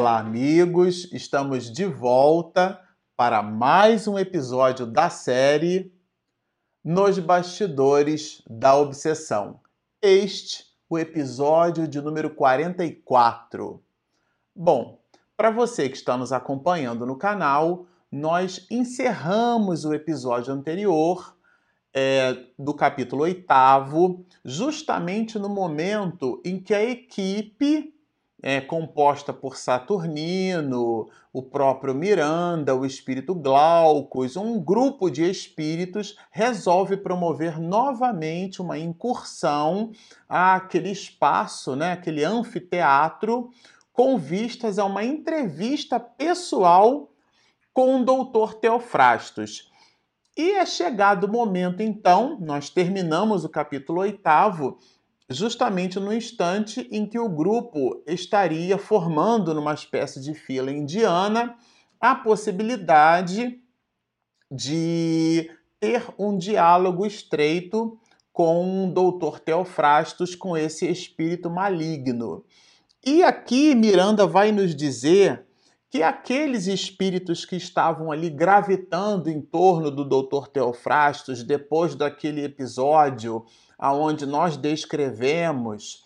Olá, amigos! Estamos de volta para mais um episódio da série Nos Bastidores da Obsessão. Este, o episódio de número 44. Bom, para você que está nos acompanhando no canal, nós encerramos o episódio anterior é, do capítulo oitavo, justamente no momento em que a equipe é composta por Saturnino, o próprio Miranda, o espírito Glaucus, um grupo de espíritos resolve promover novamente uma incursão àquele espaço, né, aquele anfiteatro, com vistas a uma entrevista pessoal com o doutor Teofrastos. E é chegado o momento, então, nós terminamos o capítulo oitavo justamente no instante em que o grupo estaria formando numa espécie de fila indiana a possibilidade de ter um diálogo estreito com o doutor Teofrastos, com esse espírito maligno. E aqui Miranda vai nos dizer que aqueles espíritos que estavam ali gravitando em torno do doutor Teofrastos depois daquele episódio aonde nós descrevemos.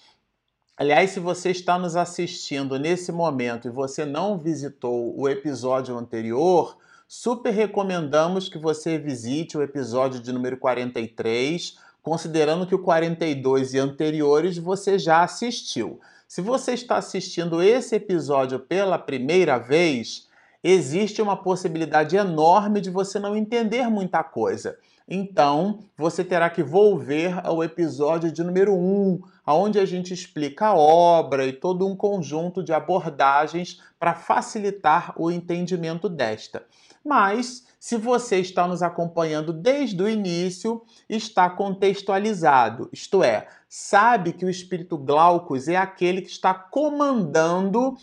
Aliás, se você está nos assistindo nesse momento e você não visitou o episódio anterior, super recomendamos que você visite o episódio de número 43, considerando que o 42 e anteriores você já assistiu. Se você está assistindo esse episódio pela primeira vez, existe uma possibilidade enorme de você não entender muita coisa. Então, você terá que volver ao episódio de número 1, onde a gente explica a obra e todo um conjunto de abordagens para facilitar o entendimento desta. Mas, se você está nos acompanhando desde o início, está contextualizado, isto é, sabe que o espírito Glaucus é aquele que está comandando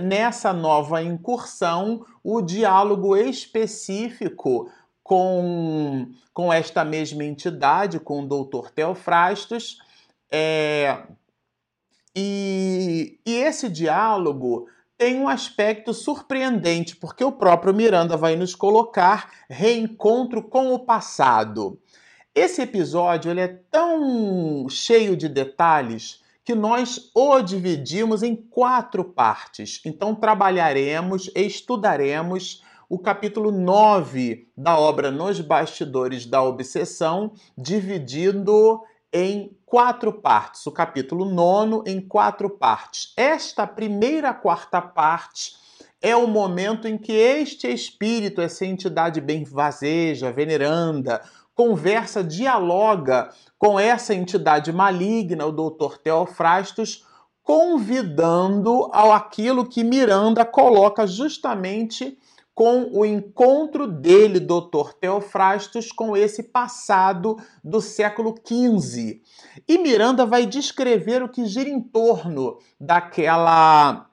nessa nova incursão o diálogo específico com, com esta mesma entidade, com o doutor Teofrastos, é, e, e esse diálogo tem um aspecto surpreendente, porque o próprio Miranda vai nos colocar reencontro com o passado. Esse episódio ele é tão cheio de detalhes que nós o dividimos em quatro partes. Então trabalharemos, estudaremos o capítulo 9 da obra Nos Bastidores da Obsessão, dividindo em quatro partes. O capítulo 9 em quatro partes. Esta primeira quarta parte é o momento em que este espírito, essa entidade benvazeja, veneranda, conversa, dialoga com essa entidade maligna, o doutor Teofrastos, convidando ao aquilo que Miranda coloca justamente com o encontro dele, Dr. Teofrastos, com esse passado do século XV. E Miranda vai descrever o que gira em torno daquela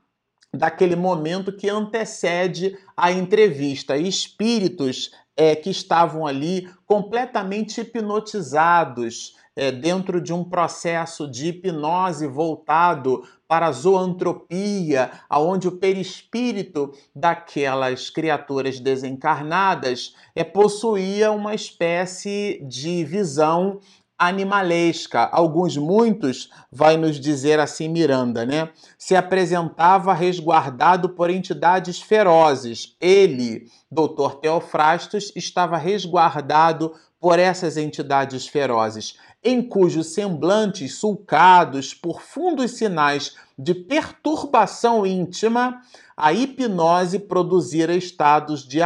daquele momento que antecede a entrevista. Espíritos é, que estavam ali completamente hipnotizados é, dentro de um processo de hipnose voltado para a zoantropia, aonde o perispírito daquelas criaturas desencarnadas é, possuía uma espécie de visão animalesca. Alguns, muitos, vai nos dizer assim Miranda, né? Se apresentava resguardado por entidades ferozes. Ele, Dr. Teofrastos, estava resguardado por essas entidades ferozes em cujos semblantes sulcados por fundos sinais de perturbação íntima, a hipnose produzira estados de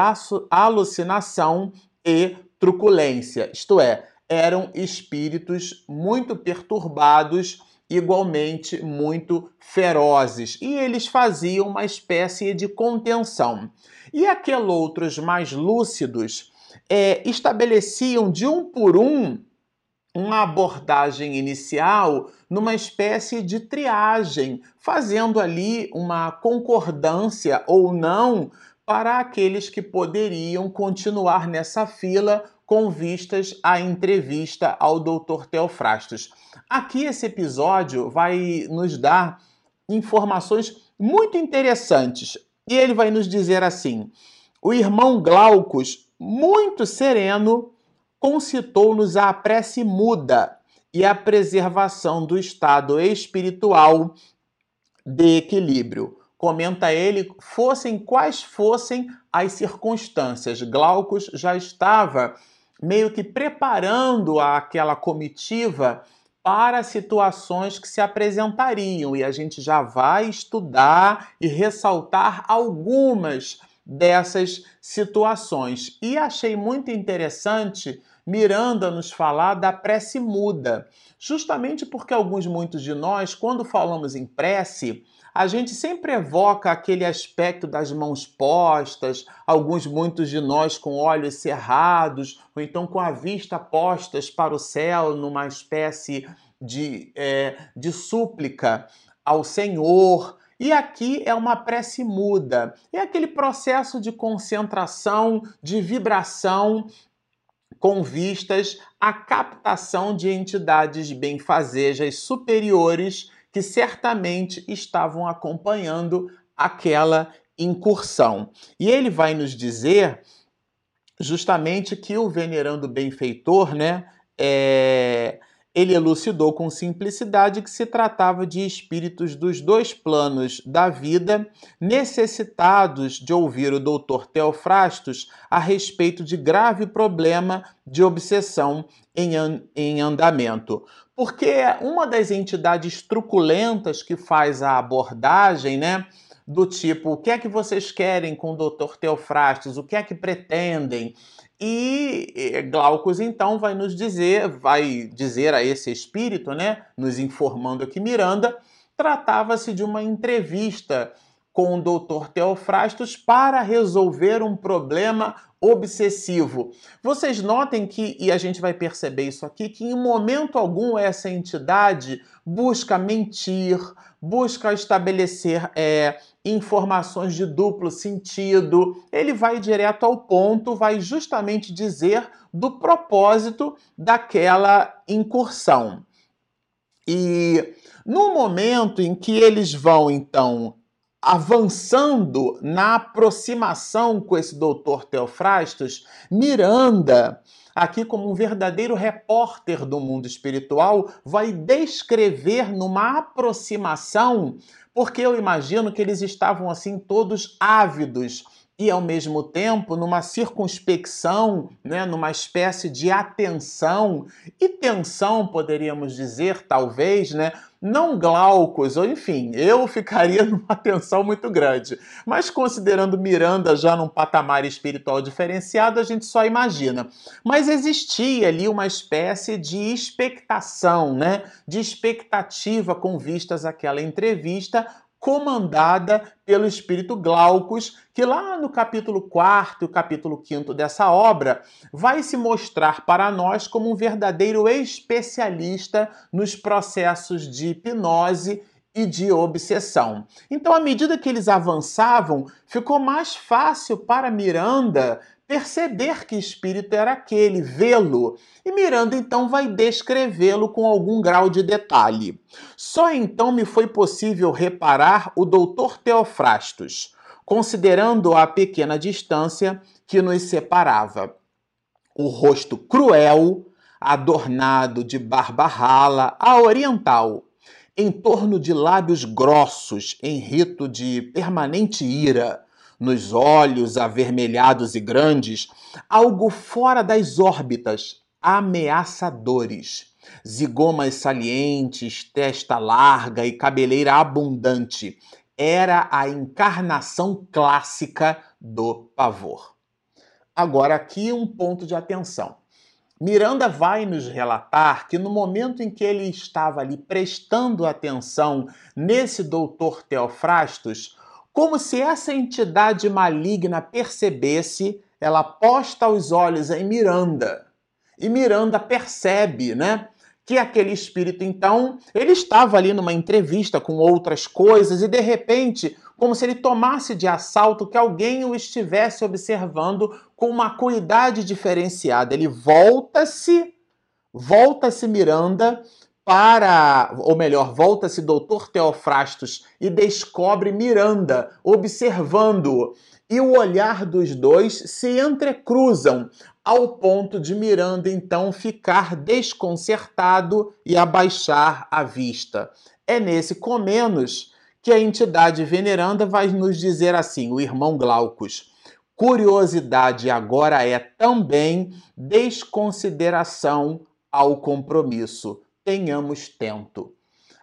alucinação e truculência, isto é, eram espíritos muito perturbados, igualmente muito ferozes, e eles faziam uma espécie de contenção. E aqueles outros mais lúcidos é, estabeleciam de um por um uma abordagem inicial numa espécie de triagem, fazendo ali uma concordância ou não para aqueles que poderiam continuar nessa fila com vistas à entrevista ao Dr. Teofrastos. Aqui esse episódio vai nos dar informações muito interessantes. E ele vai nos dizer assim: o irmão Glaucus, muito sereno, concitou-nos a prece muda e a preservação do estado espiritual de equilíbrio. Comenta ele, fossem quais fossem as circunstâncias. Glaucus já estava meio que preparando aquela comitiva para situações que se apresentariam e a gente já vai estudar e ressaltar algumas dessas situações. E achei muito interessante Miranda nos falar da prece muda, justamente porque alguns muitos de nós, quando falamos em prece, a gente sempre evoca aquele aspecto das mãos postas, alguns muitos de nós com olhos cerrados, ou então com a vista postas para o céu, numa espécie de, é, de súplica ao Senhor. E aqui é uma prece muda, é aquele processo de concentração, de vibração com vistas à captação de entidades benfazejas superiores que certamente estavam acompanhando aquela incursão. E ele vai nos dizer justamente que o venerando benfeitor, né, é, ele elucidou com simplicidade que se tratava de espíritos dos dois planos da vida, necessitados de ouvir o doutor Teofrastos a respeito de grave problema de obsessão em, an em andamento porque uma das entidades truculentas que faz a abordagem, né, do tipo, o que é que vocês querem com o Dr. Teofrastes? O que é que pretendem? E Glaucus então vai nos dizer, vai dizer a esse espírito, né, nos informando que Miranda tratava-se de uma entrevista com o Dr. Teofrastos para resolver um problema obsessivo. Vocês notem que, e a gente vai perceber isso aqui, que em momento algum essa entidade busca mentir, busca estabelecer é, informações de duplo sentido. Ele vai direto ao ponto, vai justamente dizer do propósito daquela incursão. E no momento em que eles vão então avançando na aproximação com esse doutor Teofrastos, Miranda, aqui como um verdadeiro repórter do mundo espiritual, vai descrever numa aproximação, porque eu imagino que eles estavam assim todos ávidos e ao mesmo tempo numa circunspecção, né, numa espécie de atenção e tensão, poderíamos dizer, talvez, né, não glaucos, ou enfim, eu ficaria numa tensão muito grande. Mas considerando Miranda já num patamar espiritual diferenciado, a gente só imagina. Mas existia ali uma espécie de expectação, né, de expectativa com vistas àquela entrevista, comandada pelo espírito Glaucus, que lá no capítulo 4 e capítulo 5 dessa obra vai se mostrar para nós como um verdadeiro especialista nos processos de hipnose e de obsessão. Então, à medida que eles avançavam, ficou mais fácil para Miranda perceber que espírito era aquele, vê-lo. E Miranda então vai descrevê-lo com algum grau de detalhe. Só então me foi possível reparar o doutor Teofrastos, considerando a pequena distância que nos separava. O rosto cruel, adornado de barba rala, a oriental, em torno de lábios grossos, em rito de permanente ira, nos olhos avermelhados e grandes, algo fora das órbitas, ameaçadores. Zigomas salientes, testa larga e cabeleira abundante. Era a encarnação clássica do pavor. Agora, aqui um ponto de atenção. Miranda vai nos relatar que no momento em que ele estava ali prestando atenção nesse doutor Teofrastos, como se essa entidade maligna percebesse, ela posta os olhos em Miranda. E Miranda percebe, né? Que aquele espírito, então, ele estava ali numa entrevista com outras coisas e de repente, como se ele tomasse de assalto que alguém o estivesse observando com uma cuidade diferenciada. Ele volta-se, volta-se Miranda para, ou melhor, volta-se doutor Teofrastos e descobre Miranda observando-o. E o olhar dos dois se entrecruzam, ao ponto de Miranda então ficar desconcertado e abaixar a vista. É nesse Comenos que a entidade veneranda vai nos dizer assim, o irmão Glaucus. Curiosidade agora é também desconsideração ao compromisso. Tenhamos tento.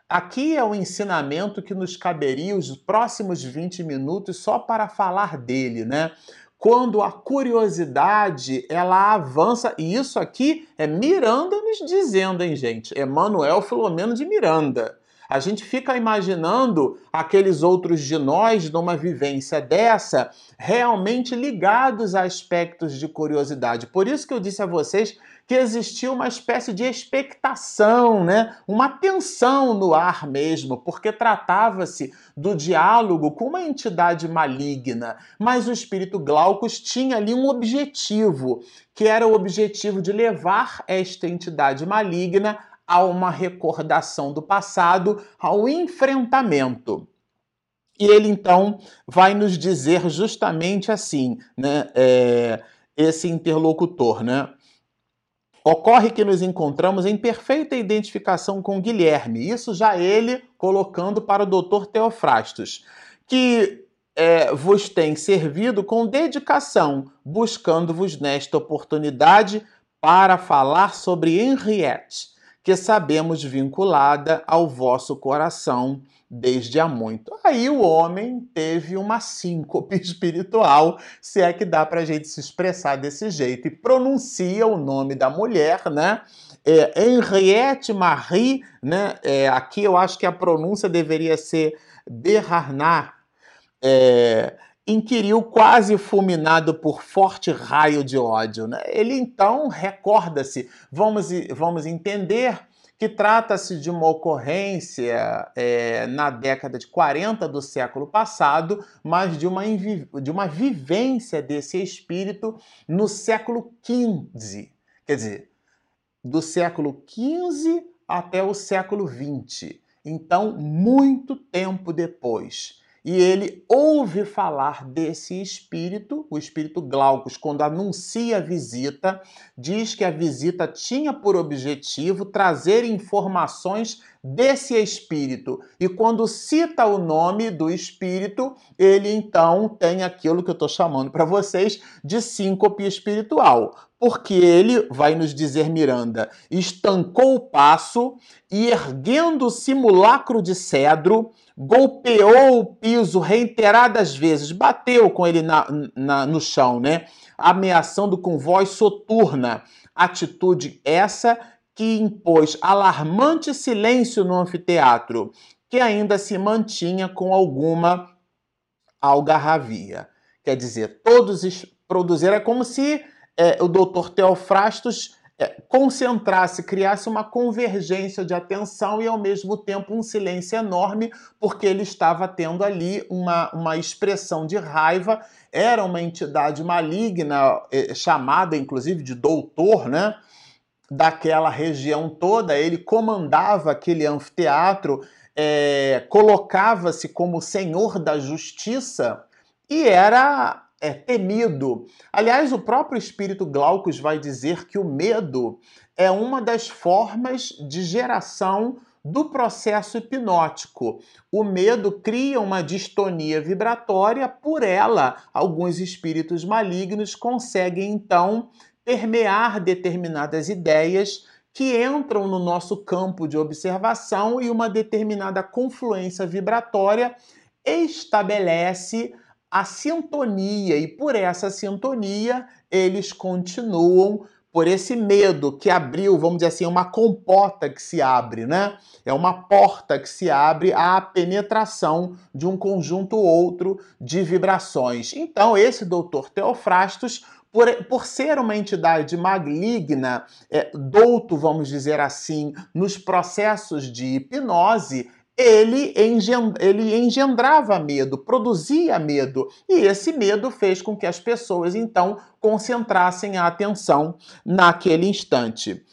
Aqui é o ensinamento que nos caberia os próximos 20 minutos só para falar dele, né? Quando a curiosidade ela avança, e isso aqui é Miranda nos dizendo, hein, gente? Emanuel Filomeno de Miranda. A gente fica imaginando aqueles outros de nós numa vivência dessa, realmente ligados a aspectos de curiosidade. Por isso que eu disse a vocês que existia uma espécie de expectação, né? uma tensão no ar mesmo, porque tratava-se do diálogo com uma entidade maligna, mas o espírito Glaucus tinha ali um objetivo, que era o objetivo de levar esta entidade maligna a uma recordação do passado, ao enfrentamento. E ele então vai nos dizer justamente assim, né, é, esse interlocutor, né? Ocorre que nos encontramos em perfeita identificação com Guilherme, isso já ele colocando para o doutor Teofrastos, que é, vos tem servido com dedicação, buscando-vos nesta oportunidade para falar sobre Henriette, que sabemos vinculada ao vosso coração desde há muito. Aí o homem teve uma síncope espiritual, se é que dá para a gente se expressar desse jeito, e pronuncia o nome da mulher, né? É, Henriette Marie, né? É, aqui eu acho que a pronúncia deveria ser Bernard. É, inquiriu quase fulminado por forte raio de ódio. Né? Ele então recorda-se, vamos, vamos entender que trata-se de uma ocorrência é, na década de 40 do século passado, mas de uma, de uma vivência desse espírito no século XV. Quer dizer, do século XV até o século XX. Então, muito tempo depois e ele ouve falar desse espírito, o espírito Glaucus, quando anuncia a visita, diz que a visita tinha por objetivo trazer informações desse espírito. E quando cita o nome do espírito, ele então tem aquilo que eu estou chamando para vocês de síncope espiritual. Porque ele, vai nos dizer Miranda, estancou o passo e, erguendo o simulacro de cedro, golpeou o piso reiteradas vezes, bateu com ele na, na, no chão, né? Ameaçando com voz soturna. Atitude essa que impôs alarmante silêncio no anfiteatro, que ainda se mantinha com alguma algarravia. Quer dizer, todos produziram, é como se é, o doutor Teofrastos é, concentrasse, criasse uma convergência de atenção e ao mesmo tempo um silêncio enorme, porque ele estava tendo ali uma, uma expressão de raiva. Era uma entidade maligna, é, chamada inclusive de doutor, né? Daquela região toda, ele comandava aquele anfiteatro, é, colocava-se como senhor da justiça e era é, temido. Aliás, o próprio espírito Glaucus vai dizer que o medo é uma das formas de geração do processo hipnótico. O medo cria uma distonia vibratória, por ela, alguns espíritos malignos conseguem então permear determinadas ideias que entram no nosso campo de observação e uma determinada confluência vibratória estabelece a sintonia e por essa sintonia eles continuam por esse medo que abriu, vamos dizer assim, uma compota que se abre, né? É uma porta que se abre à penetração de um conjunto outro de vibrações. Então, esse doutor Teofrastos por, por ser uma entidade maligna, é, douto, vamos dizer assim, nos processos de hipnose, ele, ele engendrava medo, produzia medo, e esse medo fez com que as pessoas então concentrassem a atenção naquele instante.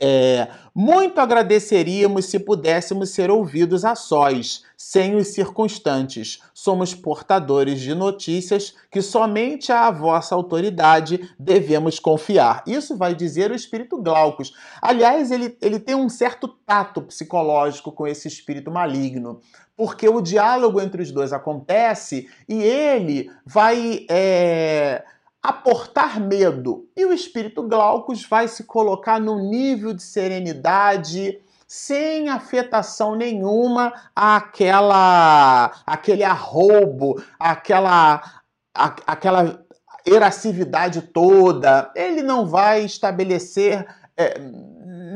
É, muito agradeceríamos se pudéssemos ser ouvidos a sós, sem os circunstantes. Somos portadores de notícias que somente à vossa autoridade devemos confiar. Isso vai dizer o espírito Glaucus. Aliás, ele, ele tem um certo tato psicológico com esse espírito maligno, porque o diálogo entre os dois acontece e ele vai. É aportar medo. E o espírito Glaucus vai se colocar num nível de serenidade sem afetação nenhuma àquela aquele arrobo, aquela a, aquela erassividade toda. Ele não vai estabelecer é,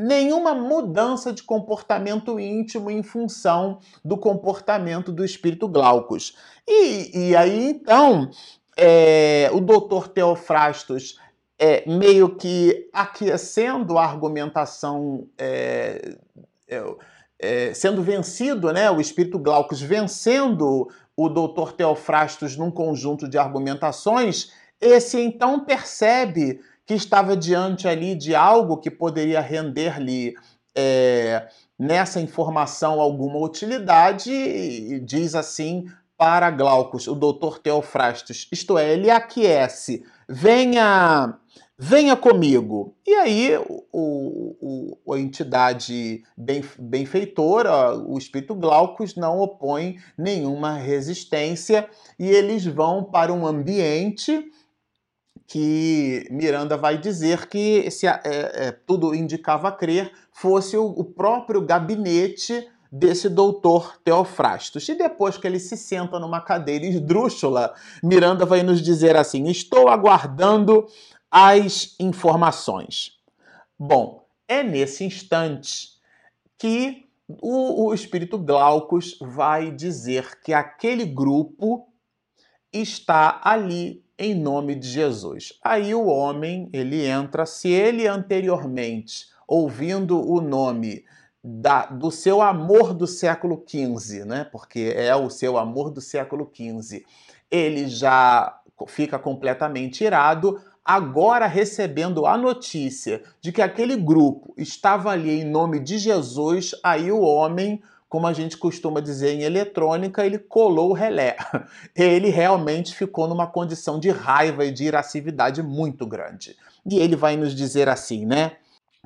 nenhuma mudança de comportamento íntimo em função do comportamento do espírito Glaucus. E, e aí então é, o doutor Teofrastos é, meio que aquecendo a argumentação, é, é, é, sendo vencido, né, o espírito Glaucus vencendo o doutor Teofrastos num conjunto de argumentações, esse então percebe que estava diante ali de algo que poderia render-lhe é, nessa informação alguma utilidade e diz assim para Glaucus, o doutor Teofrastos, isto é, ele aquece, venha, venha comigo. E aí o, o, a entidade benfeitora, o espírito Glaucus, não opõe nenhuma resistência e eles vão para um ambiente que Miranda vai dizer que se é, é, tudo indicava crer fosse o, o próprio gabinete desse doutor Teofrastos. E depois que ele se senta numa cadeira esdrúxula, Miranda vai nos dizer assim: Estou aguardando as informações. Bom, é nesse instante que o, o espírito Glaucus vai dizer que aquele grupo está ali em nome de Jesus. Aí o homem, ele entra, se ele anteriormente, ouvindo o nome da, do seu amor do século XV, né? porque é o seu amor do século XV, ele já fica completamente irado, agora recebendo a notícia de que aquele grupo estava ali em nome de Jesus, aí o homem, como a gente costuma dizer em eletrônica, ele colou o relé. Ele realmente ficou numa condição de raiva e de iracividade muito grande. E ele vai nos dizer assim, né?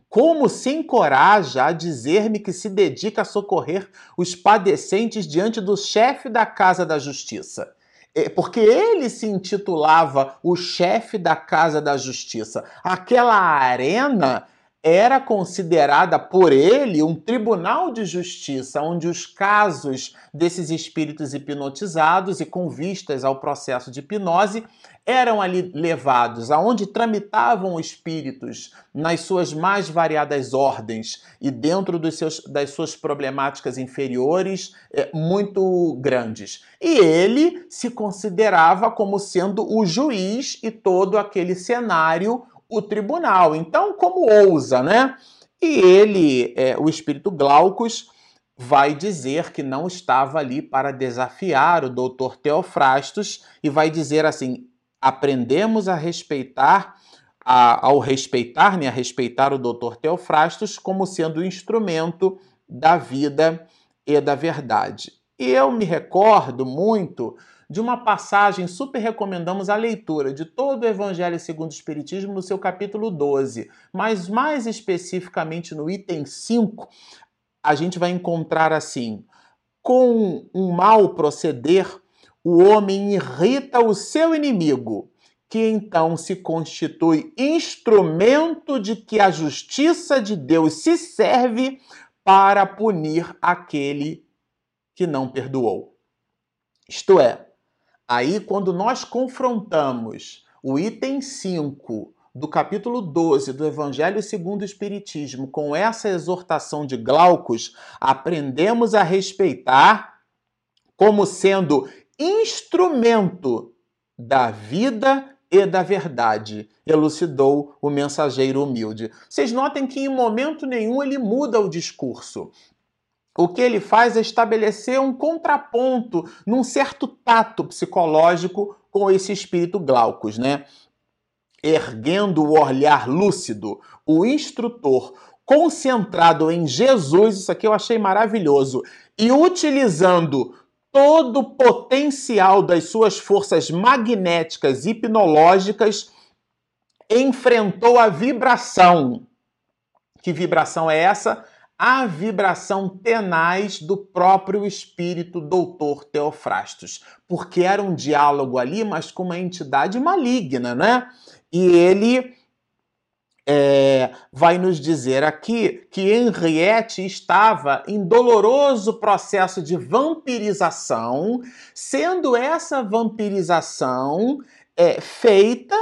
Como se encoraja a dizer-me que se dedica a socorrer os padecentes diante do chefe da Casa da Justiça? É, porque ele se intitulava o chefe da Casa da Justiça. Aquela arena era considerada por ele um tribunal de justiça, onde os casos desses espíritos hipnotizados e com vistas ao processo de hipnose eram ali levados, aonde tramitavam espíritos nas suas mais variadas ordens e dentro seus, das suas problemáticas inferiores é, muito grandes. E ele se considerava como sendo o juiz e todo aquele cenário o tribunal. Então, como ousa, né? E ele, é, o espírito Glaucus, vai dizer que não estava ali para desafiar o doutor Teofrastos e vai dizer assim: aprendemos a respeitar, a, ao respeitar, né, a respeitar o doutor Teofrastos como sendo o instrumento da vida e da verdade. E eu me recordo muito de uma passagem, super recomendamos a leitura de todo o Evangelho segundo o Espiritismo no seu capítulo 12, mas mais especificamente no item 5, a gente vai encontrar assim: com um mal proceder, o homem irrita o seu inimigo, que então se constitui instrumento de que a justiça de Deus se serve para punir aquele que não perdoou. Isto é, Aí, quando nós confrontamos o item 5 do capítulo 12 do Evangelho segundo o Espiritismo com essa exortação de Glaucus, aprendemos a respeitar como sendo instrumento da vida e da verdade, elucidou o mensageiro humilde. Vocês notem que em momento nenhum ele muda o discurso o que ele faz é estabelecer um contraponto num certo tato psicológico com esse espírito Glaucus, né? Erguendo o olhar lúcido, o instrutor concentrado em Jesus, isso aqui eu achei maravilhoso, e utilizando todo o potencial das suas forças magnéticas hipnológicas, enfrentou a vibração. Que vibração é essa? A vibração tenaz do próprio espírito doutor Teofrastos, porque era um diálogo ali, mas com uma entidade maligna, né? E ele é, vai nos dizer aqui que Henriette estava em doloroso processo de vampirização, sendo essa vampirização é, feita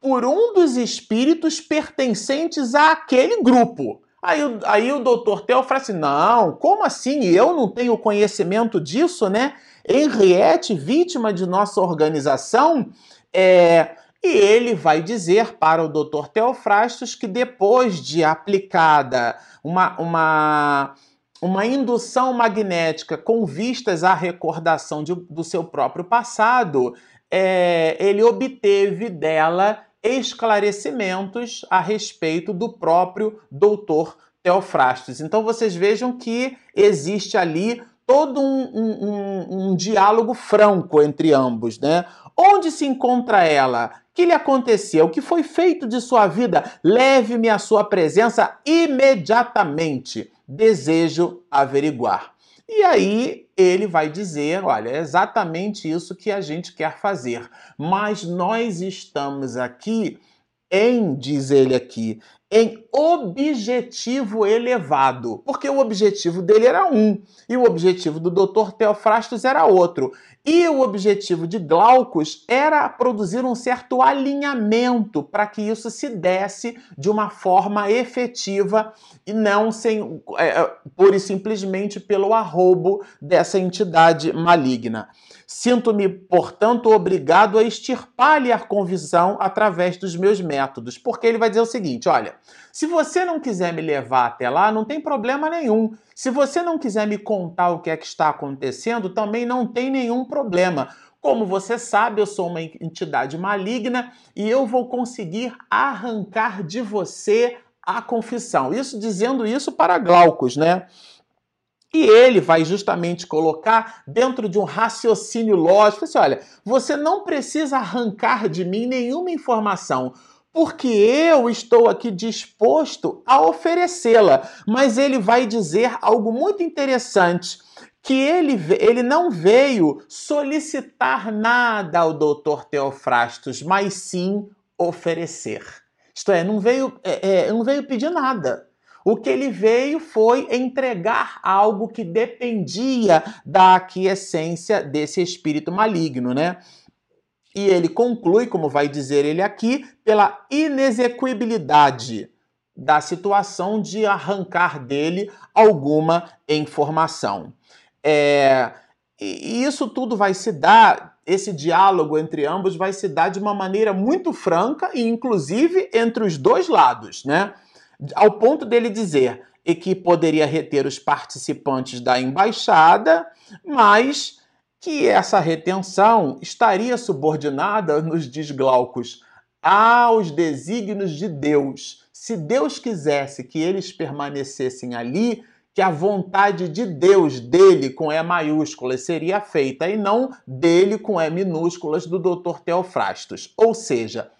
por um dos espíritos pertencentes àquele grupo. Aí, aí o doutor Theo fala assim: não, como assim? Eu não tenho conhecimento disso, né? Henriette, vítima de nossa organização, é, e ele vai dizer para o Dr. Teofrastos que depois de aplicada uma, uma, uma indução magnética com vistas à recordação de, do seu próprio passado, é, ele obteve dela esclarecimentos a respeito do próprio doutor Teofrastos. Então vocês vejam que existe ali todo um, um, um, diálogo franco entre ambos, né? Onde se encontra ela? que lhe aconteceu? O que foi feito de sua vida? Leve-me à sua presença imediatamente. Desejo averiguar. E aí ele vai dizer: olha, é exatamente isso que a gente quer fazer. Mas nós estamos aqui em, diz ele aqui, em objetivo elevado, porque o objetivo dele era um e o objetivo do Dr. Teofrastos era outro. E o objetivo de Glaucus era produzir um certo alinhamento para que isso se desse de uma forma efetiva e não sem, é, é, pura e simplesmente pelo arrobo dessa entidade maligna. Sinto-me, portanto, obrigado a extirpar-lhe a convisão através dos meus métodos, porque ele vai dizer o seguinte: olha, se você não quiser me levar até lá, não tem problema nenhum. Se você não quiser me contar o que é que está acontecendo, também não tem nenhum problema. Como você sabe, eu sou uma entidade maligna e eu vou conseguir arrancar de você a confissão. Isso dizendo isso para Glaucus, né? E ele vai justamente colocar dentro de um raciocínio lógico, assim, olha, você não precisa arrancar de mim nenhuma informação porque eu estou aqui disposto a oferecê-la. Mas ele vai dizer algo muito interessante. Que ele, ele não veio solicitar nada ao doutor Teofrastos, mas sim oferecer. Isto é, não veio, é, é, não veio pedir nada. O que ele veio foi entregar algo que dependia da aquiescência desse espírito maligno, né? E ele conclui, como vai dizer ele aqui, pela inexequibilidade da situação de arrancar dele alguma informação. É, e isso tudo vai se dar, esse diálogo entre ambos vai se dar de uma maneira muito franca e, inclusive, entre os dois lados, né? Ao ponto dele dizer que poderia reter os participantes da embaixada, mas que essa retenção estaria subordinada, nos diz Glaucus, aos desígnios de Deus. Se Deus quisesse que eles permanecessem ali, que a vontade de Deus, dele com E maiúscula, seria feita e não dele com E minúsculas do Dr. Teofrastos. Ou seja,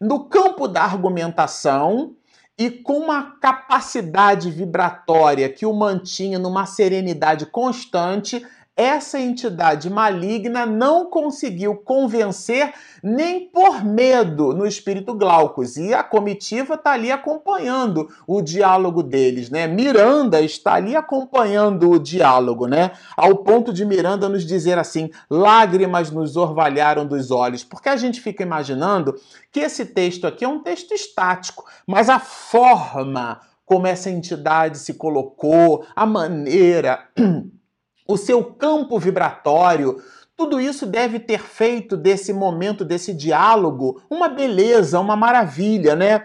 no campo da argumentação e com uma capacidade vibratória que o mantinha numa serenidade constante, essa entidade maligna não conseguiu convencer nem por medo no espírito Glaucus. E a comitiva está ali acompanhando o diálogo deles, né? Miranda está ali acompanhando o diálogo, né? Ao ponto de Miranda nos dizer assim: lágrimas nos orvalharam dos olhos. Porque a gente fica imaginando que esse texto aqui é um texto estático, mas a forma como essa entidade se colocou, a maneira o seu campo vibratório, tudo isso deve ter feito desse momento, desse diálogo, uma beleza, uma maravilha, né?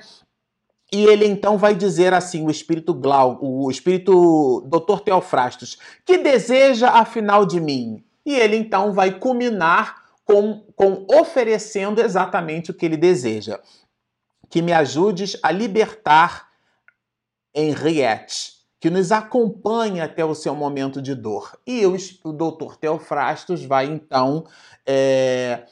E ele então vai dizer assim, o espírito Glau, o espírito Dr. Teofrastos, que deseja afinal de mim. E ele então vai culminar com, com oferecendo exatamente o que ele deseja. Que me ajudes a libertar Henriette, que nos acompanha até o seu momento de dor. E eu, o doutor Teofrastos vai então, é,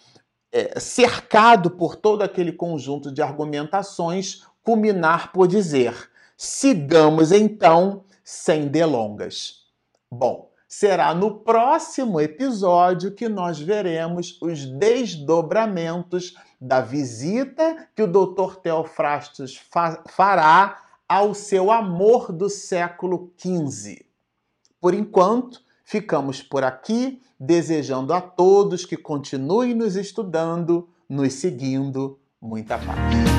é, cercado por todo aquele conjunto de argumentações, culminar por dizer: sigamos então sem delongas. Bom, será no próximo episódio que nós veremos os desdobramentos da visita que o Dr. Teofrastos fa fará ao seu amor do século XV. Por enquanto, ficamos por aqui, desejando a todos que continuem nos estudando, nos seguindo. Muita paz.